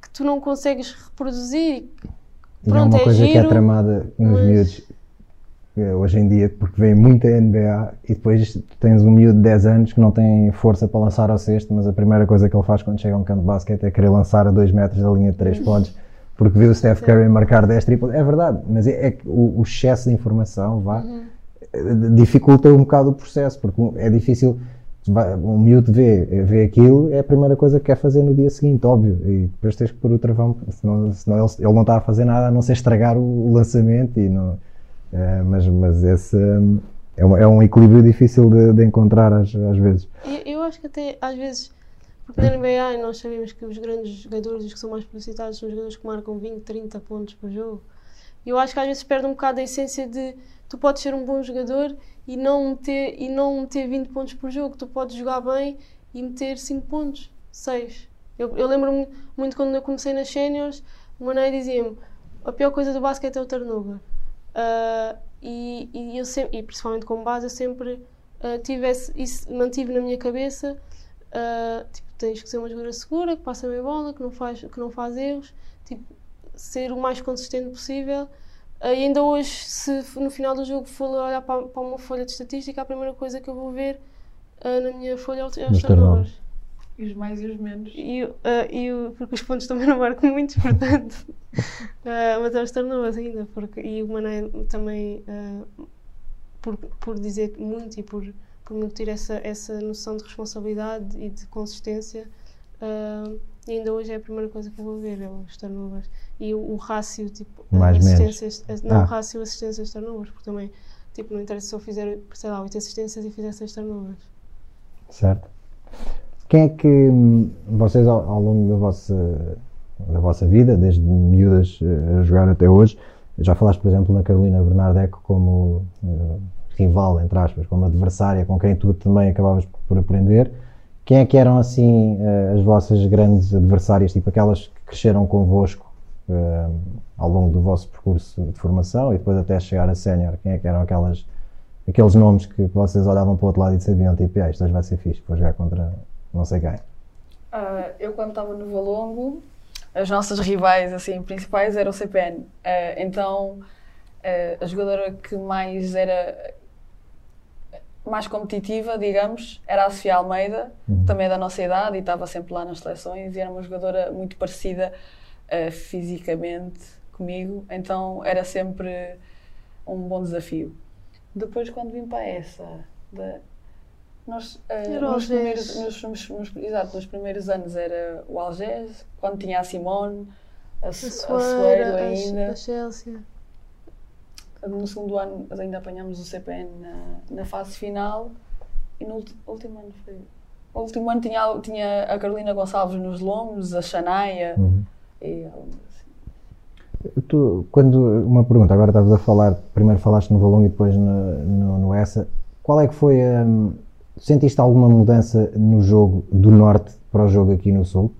que tu não consegues reproduzir. E é Pronto, uma é coisa que é giro, tramada nos mas- miúdos eh, hoje em dia, porque vem muita NBA e depois tens um miúdo de 10 anos que não tem força para lançar ao cesto, mas a primeira coisa que ele faz quando chega a um campo de basquete é querer lançar a 2 metros da linha de 3 pontos, porque viu o Steph Curry marcar 10 triplos. É verdade, mas é, é que o, o excesso de informação vá, Uhum. dificulta um bocado o processo, porque é difícil. Um miúdo vê, vê aquilo, é a primeira coisa que quer fazer no dia seguinte, óbvio. E depois tens que pôr o travão, senão, senão ele, ele não está a fazer nada a não ser estragar o, o lançamento. E não, eh, mas mas esse hum, é, um, é um equilíbrio difícil de, de encontrar às, às vezes. E eu acho que até às vezes, porque na NBA nós sabemos que os grandes jogadores, os que são mais publicitados, são os jogadores que marcam 20, 30 pontos por jogo. E eu acho que às vezes perde um bocado a essência de tu podes ser um bom jogador e não meter, e não meter 20 pontos por jogo. Tu podes jogar bem e meter 5 pontos, 6. Eu, eu lembro-me muito quando eu comecei nas séniores, o Mané dizia-me a pior coisa do basquete é o turnover. Ah, e, e eu sempre, e principalmente com base, eu sempre ah, tive esse- isso, mantive na minha cabeça. ah, tipo, tens que ser uma jogadora segura, que passa bem a bola, que não faz, que não faz erros, tipo, ser o mais consistente possível. Ah, e ainda hoje, se no final do jogo for olhar para, para uma folha de estatística, a primeira coisa que eu vou ver ah, na minha folha é os é os Os turnovers. turnovers. E os mais e os menos. E, o- ah, e o- porque os pontos também não marcam muito, portanto. ah, mas é os turnovers ainda. Porque, e o Mané também, por, por dizer muito e por, por me ter essa, essa noção de responsabilidade e de consistência, e ainda hoje é a primeira coisa que eu vou ver, é os turnovers. E o, o rácio, tipo, Mais menos. assistências, eh, não, Ah. rácio assistências turnovers, porque também, tipo, não interessa se eu fizer, sei lá, 8 assistências e fizer 6 turnovers. Certo? Quem é que hum, vocês ao, ao longo da vossa, da vossa vida, desde miúdas eh, a jogar até hoje, já falaste, por exemplo, na Carolina Bernardeco como eh, rival, entre aspas, como adversária com quem tu também acabavas por aprender. Quem é que eram assim eh, as vossas grandes adversárias, tipo aquelas que cresceram convosco eh, ao longo do vosso percurso de formação e depois até chegar a sénior? Quem é que eram aquelas aqueles nomes que vocês olhavam para o outro lado e sabiam tipo, ah, isto hoje vai ser fixe, vou jogar contra não sei quem. Ah, eu, quando estava no Valongo, as nossas rivais assim principais era o CPN. Eh, então eh, a jogadora que mais era mais competitiva, digamos, era a Sofia Almeida, Uhum. também é da nossa idade e estava sempre lá nas seleções e era uma jogadora muito parecida eh, fisicamente comigo, então era sempre um bom desafio. Depois quando vim para essa, da- nós o nos, primeiros, nos, nos- nos- exato, nos primeiros anos era o Algés, quando tinha a Simone, a, A a Soeiro ainda. a Chelsea. No segundo ano ainda apanhámos o CPN na, na fase final e no último ano foi. O último ano tinha, tinha a Carolina Gonçalves nos lombos, a Xanaia Uhum. e assim. Tu, quando, uma pergunta, agora estavas a falar, primeiro falaste no Valongo e depois no, no, no Essa. Qual é que foi a. Sentiste alguma mudança no jogo do Norte para o jogo aqui no Sul?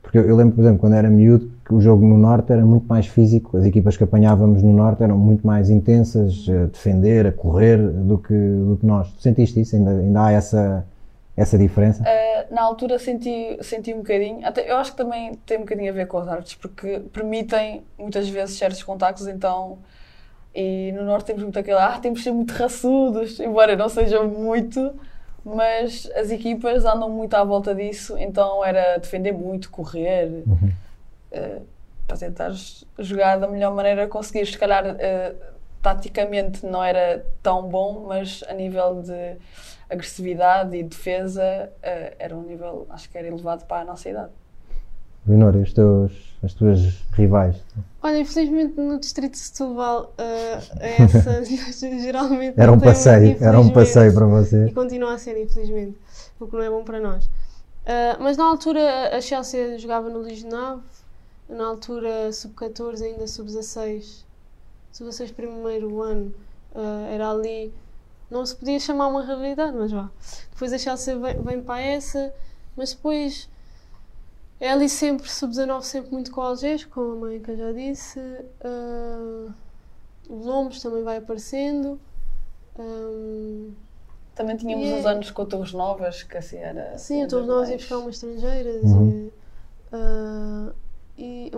Porque eu, eu lembro, por exemplo, quando era miúdo, o jogo no Norte era muito mais físico, as equipas que apanhávamos no Norte eram muito mais intensas a defender, a correr, do que, do que nós. Tu sentiste isso? Ainda, ainda há essa, essa diferença? Eh, na altura senti, senti um bocadinho, até, eu acho que também tem um bocadinho a ver com os árbitros, porque permitem muitas vezes certos contactos, então. E no Norte temos muito aquele, ah, temos de ser muito raçudos, embora não sejam muito, mas as equipas andam muito à volta disso, então era defender muito, correr, eh, para tentar jogar da melhor maneira conseguir. Se calhar, eh, taticamente não era tão bom, mas a nível de agressividade e defesa eh, era um nível, acho que era elevado para a nossa idade. Leonor, e os teus, as tuas rivais? Olha, infelizmente no distrito de Setúbal, eh, essa geralmente. Era um passeio, era um passeio para você. E continua a ser, infelizmente, o que não é bom para nós. Ah, mas na altura a Chelsea jogava no Legionave, na altura sub-14, ainda sub-16, sub-16 primeiro ano, ah, era ali, não se podia chamar uma realidade, mas vá. Depois a Chelsea vem, vem para essa, mas depois é ali sempre sub-19, sempre muito com o Algés, como a mãe que eu já disse. ah, o Lombos também vai aparecendo. ah, Também tínhamos E uns é- anos com Torres Novas, que assim era. Sim, todos nós mais- ia buscar umas estrangeiras Uhum. e, ah, e,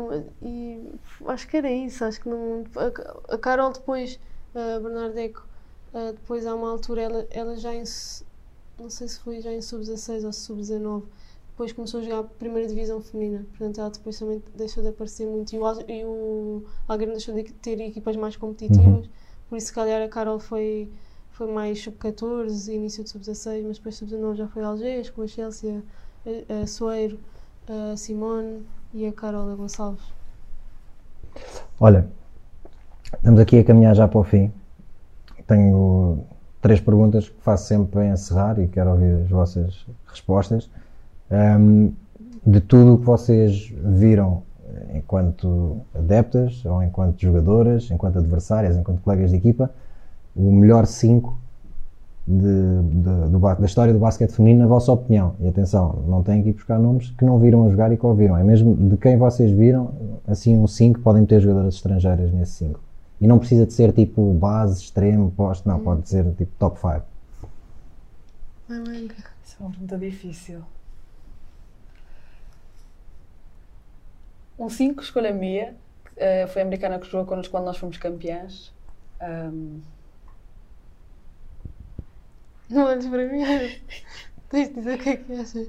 e acho que era isso, acho que não. A, a Carol depois, a Bernardeco, ah, depois há uma altura, ela, ela já em não sei se foi já em sub-16 ou sub-19, depois começou a jogar a primeira divisão feminina, portanto ela depois também deixou de aparecer muito e o, e o Algarve deixou de ter equipas mais competitivas, por isso se calhar a Carol foi foi mais sub-14, início de sub-16, mas depois sub-19 já foi Algés, com a Chelsea, a, a Soeiro, a Simone e a Carola Gonçalves. Olha, estamos aqui a caminhar já para o fim. Tenho três perguntas que faço sempre para encerrar e quero ouvir as vossas respostas. Ahm, de tudo o que vocês viram enquanto adeptas, ou enquanto jogadoras, enquanto adversárias, enquanto colegas de equipa, o melhor 5 da história do basquete feminino, na vossa opinião. E atenção, não têm que ir buscar nomes que não viram a jogar e que ouviram. É mesmo de quem vocês viram, assim, um 5, podem ter jogadoras estrangeiras nesse 5. E não precisa de ser tipo base, extremo, posto, não, pode ser tipo top 5. Ai, manga. Isso é uma pergunta difícil. Um 5, escolha minha. eh, foi a americana que jogou quando nós fomos campeãs. Ahm, Não olhes para mim. Tens de dizer o que é que achas.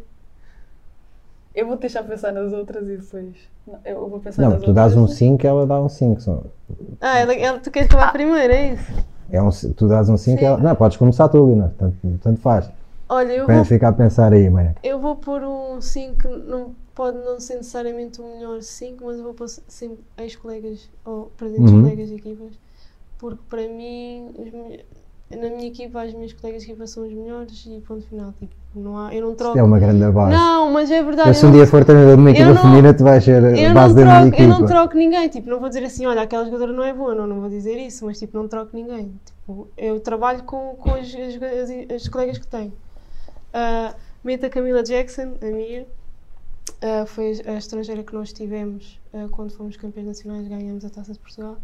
eu vou deixar pensar nas outras e depois. Não, eu vou pensar Não, nas tu dás um outras. 5, ela dá um 5. Só. Ah, ela, ela, tu queres acabar primeiro, é isso? É um, tu dás um 5, Sim. ela. Não, podes começar tu, Lina. Tanto, tanto faz. Olha, eu Para vou, ficar a pensar aí, Maria. eu vou pôr um 5, não, pode não ser necessariamente o melhor 5, mas eu vou pôr sempre ex-colegas ou presentes Uhum. colegas de equipas, porque para mim, os na minha equipa, as minhas colegas de equipa são os melhores e ponto final. Tipo, não há, eu não troco. É uma grande base. Não, mas é verdade. Eu, se eu um não- dia for treinador de uma equipa eu feminina, tu vais ser eu a base da minha troco, eu equipa. não troco ninguém, tipo, não vou dizer assim, olha, aquela jogadora não é boa, não, não vou dizer isso, mas tipo, não troco ninguém. Tipo, eu trabalho com, com as, as, as- as colegas que tenho. Ah, meto a Camila Jackson, a minha, Ah, foi a estrangeira que nós tivemos ah, quando fomos campeões nacionais, ganhamos a Taça de Portugal.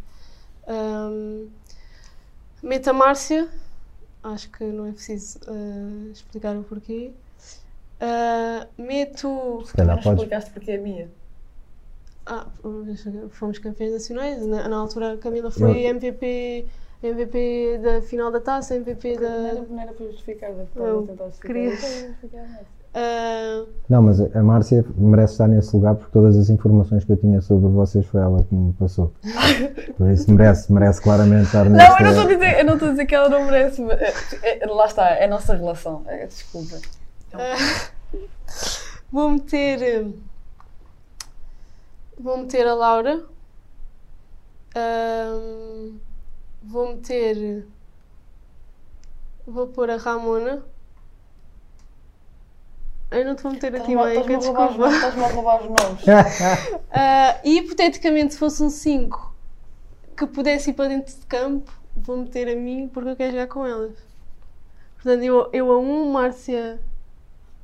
Ahm, meto a Márcia, acho que não é preciso ah, explicar o porquê. Ah, meto. Se calhar podes. explicaste porque é minha. Ah, fomos campeões nacionais. Na, na altura a Camila foi MVP, MVP da final da taça, MVP Não da. era, não era para justificar, deve estar Eu a tentar justificar. queria- Ah, Não, mas a Márcia merece estar nesse lugar porque todas as informações que eu tinha sobre vocês foi ela que me passou. Por isso merece, merece claramente estar Não, nesta... eu não estou a dizer, eu não estou a dizer que ela não merece. mas, é, é, lá está, é a nossa relação. É, desculpa. vou meter. eh, Vou meter a Laura. Vou meter. Vou pôr a Ramona. Eu não te vou meter a ti, Estás-me a- Maica, desculpa. nomes, Estás-me a roubar os nomes. Ah, e hipoteticamente, se fosse um 5 que pudesse ir para dentro de campo, vou meter a mim porque eu quero jogar com elas. Portanto, eu, eu a 1, um, Márcia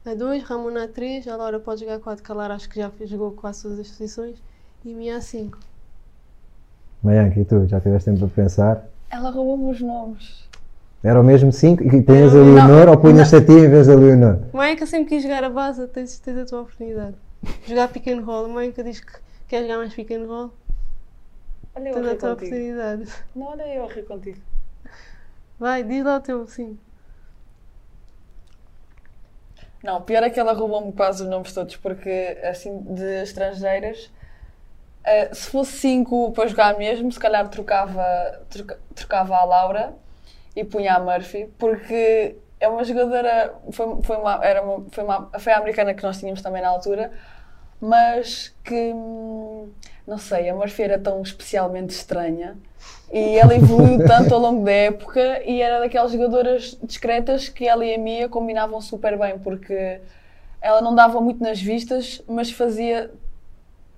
a 2, Ramona a 3, a Laura pode jogar 4, que a Lara acho que já jogou quase todas as posições, e a minha a 5. Maianca, e tu? Já tiveste tempo para pensar? Ela roubou-me os nomes. Era o mesmo 5 e tinhas a Leonor ou punhas-te a ti em vez da Leonor? Maica sempre quis jogar a base, tens, tens a tua oportunidade. Jogar pick and roll. A Maica diz que quer jogar mais pick and roll, Olha eu a tens a tua contigo. oportunidade. Não, olha eu a rir contigo. Vai, diz lá o teu 5. Não, pior é que ela roubou-me quase os nomes todos, porque assim, de estrangeiras, eh, se fosse cinco para jogar mesmo, se calhar trocava, troca- trocava a Laura e punha a Murphy, porque é uma jogadora, foi, foi, uma, era uma, foi, uma, foi a americana que nós tínhamos também na altura, mas que, hum, não sei, a Murphy era tão especialmente estranha e ela evoluiu tanto ao longo da época e era daquelas jogadoras discretas que ela e a Mia combinavam super bem, porque ela não dava muito nas vistas, mas fazia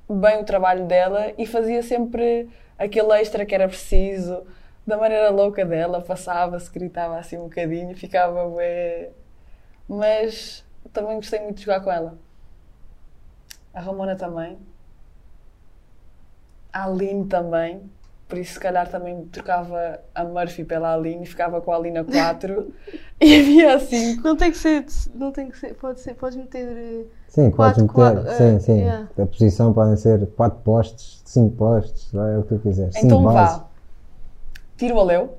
bem o trabalho dela e fazia sempre aquele extra que era preciso, da maneira louca dela, passava-se, gritava assim um bocadinho, ficava bué. Mas também gostei muito de jogar com ela. A Ramona também. A Aline também. Por isso, se calhar, também trocava a Murphy pela Aline, ficava com a Aline a 4 e havia a 5. Não tem que ser, não tem que ser, pode ser, podes meter. eh, Sim, Quatro, podes meter. quatro, sim, eh, sim. yeah. A posição podem ser 4 postes, 5 postes, vai, é o que tu quiseres. Então bases. Tiro a Leu.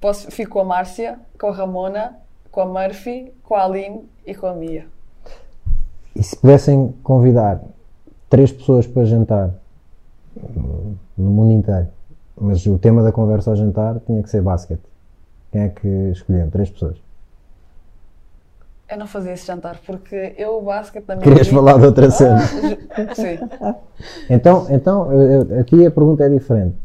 Posso, fico com a Márcia, com a Ramona, com a Murphy, com a Aline e com a Mia. E se pudessem convidar três pessoas para jantar hum, no mundo inteiro, mas o tema da conversa ao jantar tinha que ser basquete, quem é que escolhiam? Três pessoas. Eu não fazia esse jantar porque eu, o basquete minha Querias vida- falar de outra cena? Ah, Sim. Então, então eu- eu- aqui a pergunta é diferente.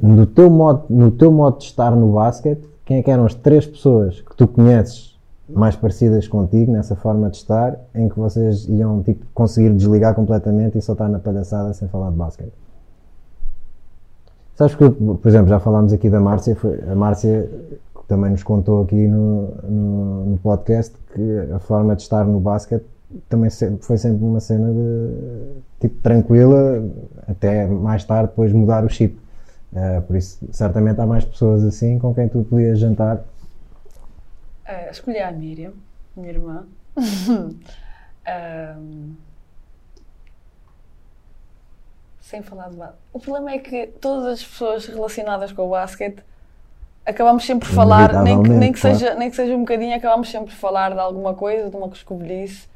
No teu, modo, no teu modo de estar no basquete, quem é que eram as três pessoas que tu conheces mais parecidas contigo nessa forma de estar, em que vocês iam tipo, conseguir desligar completamente e só estar na palhaçada sem falar de basquete? Sabes que, por exemplo, já falámos aqui da Márcia, foi, a Márcia também nos contou aqui no, no, no podcast que a forma de estar no basquete também sempre, foi sempre uma cena de tipo tranquila até mais tarde depois mudar o chip. Eh, por isso, certamente há mais pessoas assim com quem tu podias jantar. Eh, escolhi a Miriam, minha irmã. Sem falar de basquete. O problema é que todas as pessoas relacionadas com o basquete acabamos sempre por falar, nem que, nem, que claro. seja, nem que seja um bocadinho, acabamos sempre por falar de alguma coisa, de uma coscovilhice.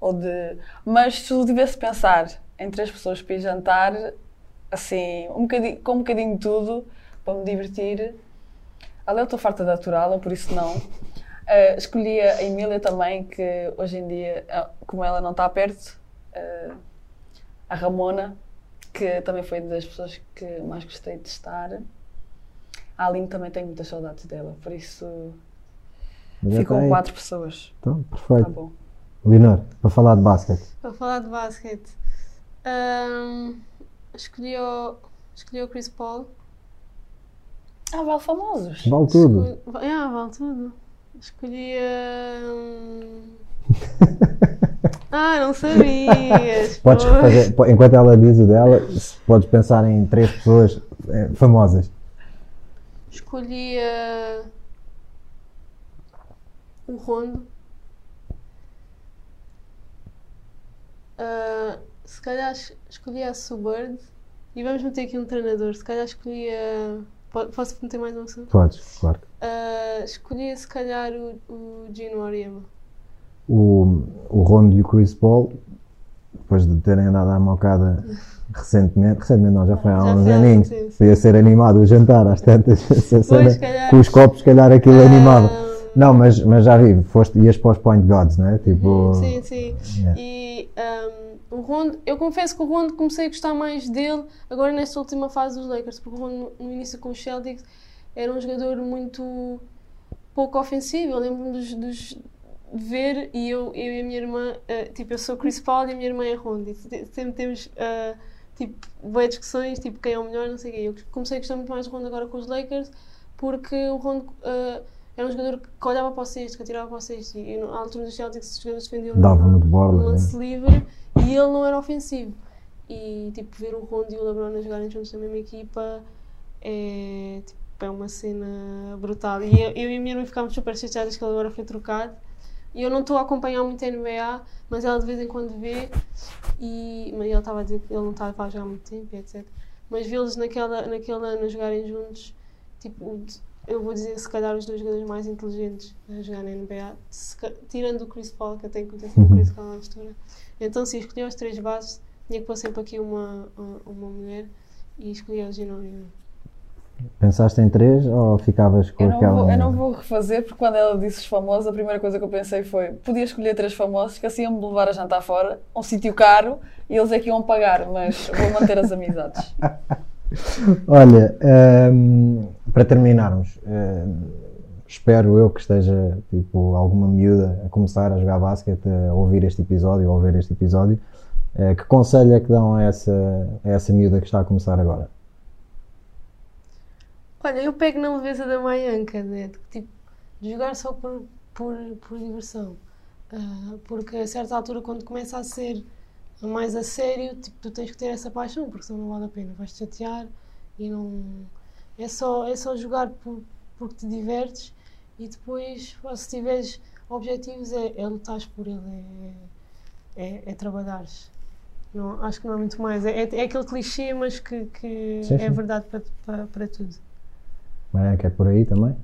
Ou de... Mas se eu tivesse de pensar em três pessoas para ir jantar, assim, um bocadinho, com um bocadinho de tudo, para me divertir. Ali eu estou farta de aturá-la, por isso não. Uh, escolhi a Emília também, que hoje em dia, uh, como ela não está perto, uh, a Ramona, que também foi das pessoas que mais gostei de estar. A Aline também tenho muitas saudades dela, por isso já ficam quatro pessoas. Então, Tá perfeito. bom. Leonor, para falar de basquete. Para falar de basquete, ahm, escolhi, o, escolhi o Chris Paul. Ah, vale famosos. Vale tudo. Escolhi, ah, vale tudo. Escolhi. ahm, ah, não sabias. Podes fazer, enquanto ela diz o dela, podes pensar em três pessoas eh, famosas. Escolhi ah, o Rondo. Ah, se calhar es- escolhesse o Bird e vamos meter aqui um treinador. Se calhar escolhia. po- Posso meter mais um assunto? Podes, claro. Ah, escolhia se calhar o, o Gino Oriema. O, o Rondo e o Chris Paul, depois de terem andado à mocada recentemente, recentemente não, já foi há Já uns foi aninhos, tempo. podia ser animado o jantar às tantas, se calhar. com os copos, se calhar aquilo animava. Não, mas, mas já vi, foste, ias para os Point Gods, não é? Tipo, Sim, sim. Yeah. E um, o Rondo, eu confesso que o Rondo comecei a gostar mais dele agora nesta última fase dos Lakers, porque o Rondo no início com os Celtics era um jogador muito pouco ofensivo. Eu lembro-me dos, dos de ver e eu, eu e a minha irmã, eh, tipo, eu sou Chris Paul e a minha irmã é Rondo. E sempre temos eh, tipo, boas discussões, tipo, quem é o melhor, não sei o quê. Eu comecei a gostar muito mais do Rondo agora com os Lakers, porque o Rondo eh, era um jogador que olhava para o cesto, que atirava para o cesto. E na altura dos Celtics, os jogadores defendiam Dava-me de no borla, lance né? livre e ele não era ofensivo. E tipo, ver o Rondo e o LeBron a jogarem juntos na mesma equipa é, tipo, é uma cena brutal. E eu, eu e a minha irmã ficámos super chateadas que ele agora foi trocado. E eu não estou a acompanhar muito a NBA, mas ela de vez em quando vê. E, mas ele estava a dizer que ele não estava a jogar há muito tempo, etc. Mas vê-los naquela, naquele ano jogarem juntos, tipo, eu vou dizer se calhar os dois jogadores mais inteligentes a jogar na NBA, ca- tirando o Chris Paul, que eu tenho competência com o Chris Paul na altura. Então, se escolhi os três bases, tinha que pôr sempre aqui uma, uma, mulher e escolhi o Ginóbili. Pensaste em três ou ficavas com Eu não, aquela. vou, eu não vou refazer porque quando ela disse os famosos, a primeira coisa que eu pensei foi podia escolher três famosos que assim iam me levar a jantar fora, um sítio caro e eles é que iam pagar, mas vou manter as amizades. Olha, hum, para terminarmos, hum, espero eu que esteja tipo alguma miúda a começar a jogar basquete, a ouvir este episódio, a ouvir este episódio. Eh, que conselho é que dão a essa, a essa miúda que está a começar agora? Olha, eu pego na leveza da Maianca, né? de, tipo, de jogar só por, por, por diversão. Ah, porque a certa altura, quando começa a ser mais a sério, tipo, tu tens que ter essa paixão, porque senão não vale a pena. Vais-te chatear e não. É só, é só jogar por, porque te divertes e depois, se tiveres objetivos, é, é lutares por ele, é, é, é trabalhares. Não, acho que não há muito mais. É, é, é aquele clichê, mas que, que Sim, é sim. verdade para, para, para tudo. Não é que é por aí também?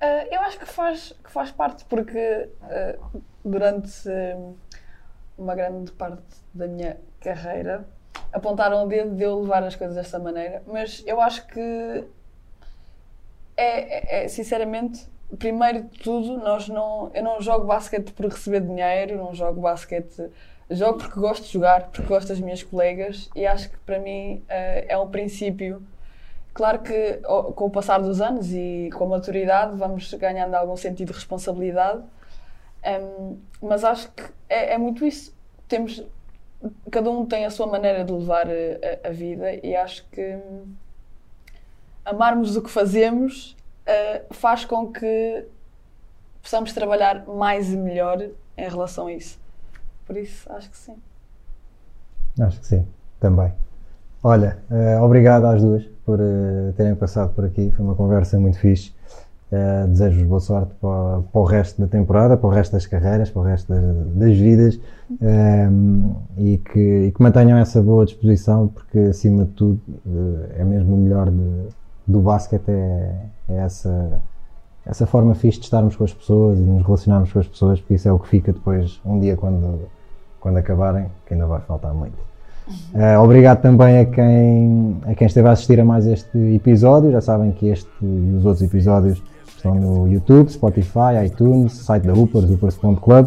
Ah, eu acho que faz, que faz parte, porque ah, durante ah, uma grande parte da minha carreira apontaram o dedo de eu levar as coisas desta maneira, mas eu acho que é, é- é, sinceramente, primeiro de tudo, nós não, eu não jogo basquete por receber dinheiro, não jogo basquete, jogo porque gosto de jogar, porque gosto das minhas colegas e acho que para mim ah, é um princípio. Claro que ó, com o passar dos anos e com a maturidade vamos ganhando algum sentido de responsabilidade, Hum, mas acho que é, é muito isso. Temos, cada um tem a sua maneira de levar eh, a, a vida e acho que hum, amarmos o que fazemos eh, faz com que possamos trabalhar mais e melhor em relação a isso. Por isso, acho que sim. Acho que sim, também. Olha, eh, obrigado às duas por eh, terem passado por aqui. Foi uma conversa muito fixe. Eh, Desejo-vos boa sorte para, para o resto da temporada, para o resto das carreiras, para o resto das, das vidas ehm, e, que, e que mantenham essa boa disposição, porque acima de tudo eh, é mesmo o melhor de- do basquete, é, é essa, essa forma fixe de estarmos com as pessoas e nos relacionarmos com as pessoas, porque isso é o que fica depois, um dia quando, quando acabarem, que ainda vai faltar muito. Uh, obrigado também a quem, a quem esteve a assistir a mais este episódio. Já sabem que este e os outros episódios estão no YouTube, Spotify, iTunes, site da Hoopers, hoopers.club.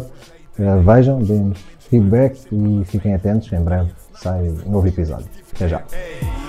Uh, vejam, deem-nos feedback e fiquem atentos. Em breve sai um novo episódio. Até já.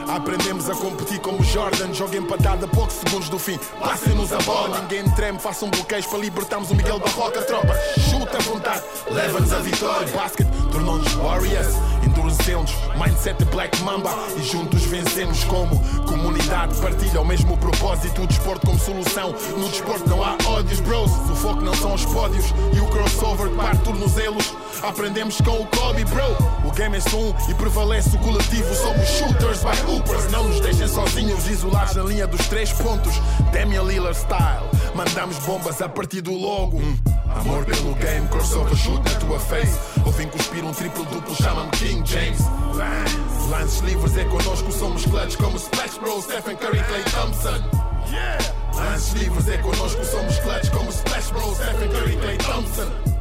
Aprendemos a competir como Jordan, joga empatada a poucos segundos do fim. Passem-nos a bola, ninguém treme, façam bloqueios para libertarmos o Miguel Barroca. Tropa, chuta à vontade, leva-nos a vitória. Basket tornou-nos Warriors, endurecemos, mindset Black Mamba e juntos vencemos como comunidade. Partilha o mesmo propósito, o desporto como solução. No desporto não há ódios, bros. O foco não são os pódios e o crossover que parte tornozelos. Aprendemos com o Kobe, bro. O game é só um e prevalece o coletivo. Somos shooters by Hoop. Hoopers. Não nos deixem sozinhos, isolados na linha dos três pontos. Damian Lillard style. Mandamos bombas a partir do logo. Hum. Amor pelo game, crossover shoot na tua face. Ouvem cuspir um triplo duplo, chama-me King James. Lance, lances livres é connosco, somos clutch como Splash Bros, Stephen Curry, Clay Thompson. Yeah! Lances livres é connosco, somos clutch como Splash Bros, Stephen Curry, Clay Thompson.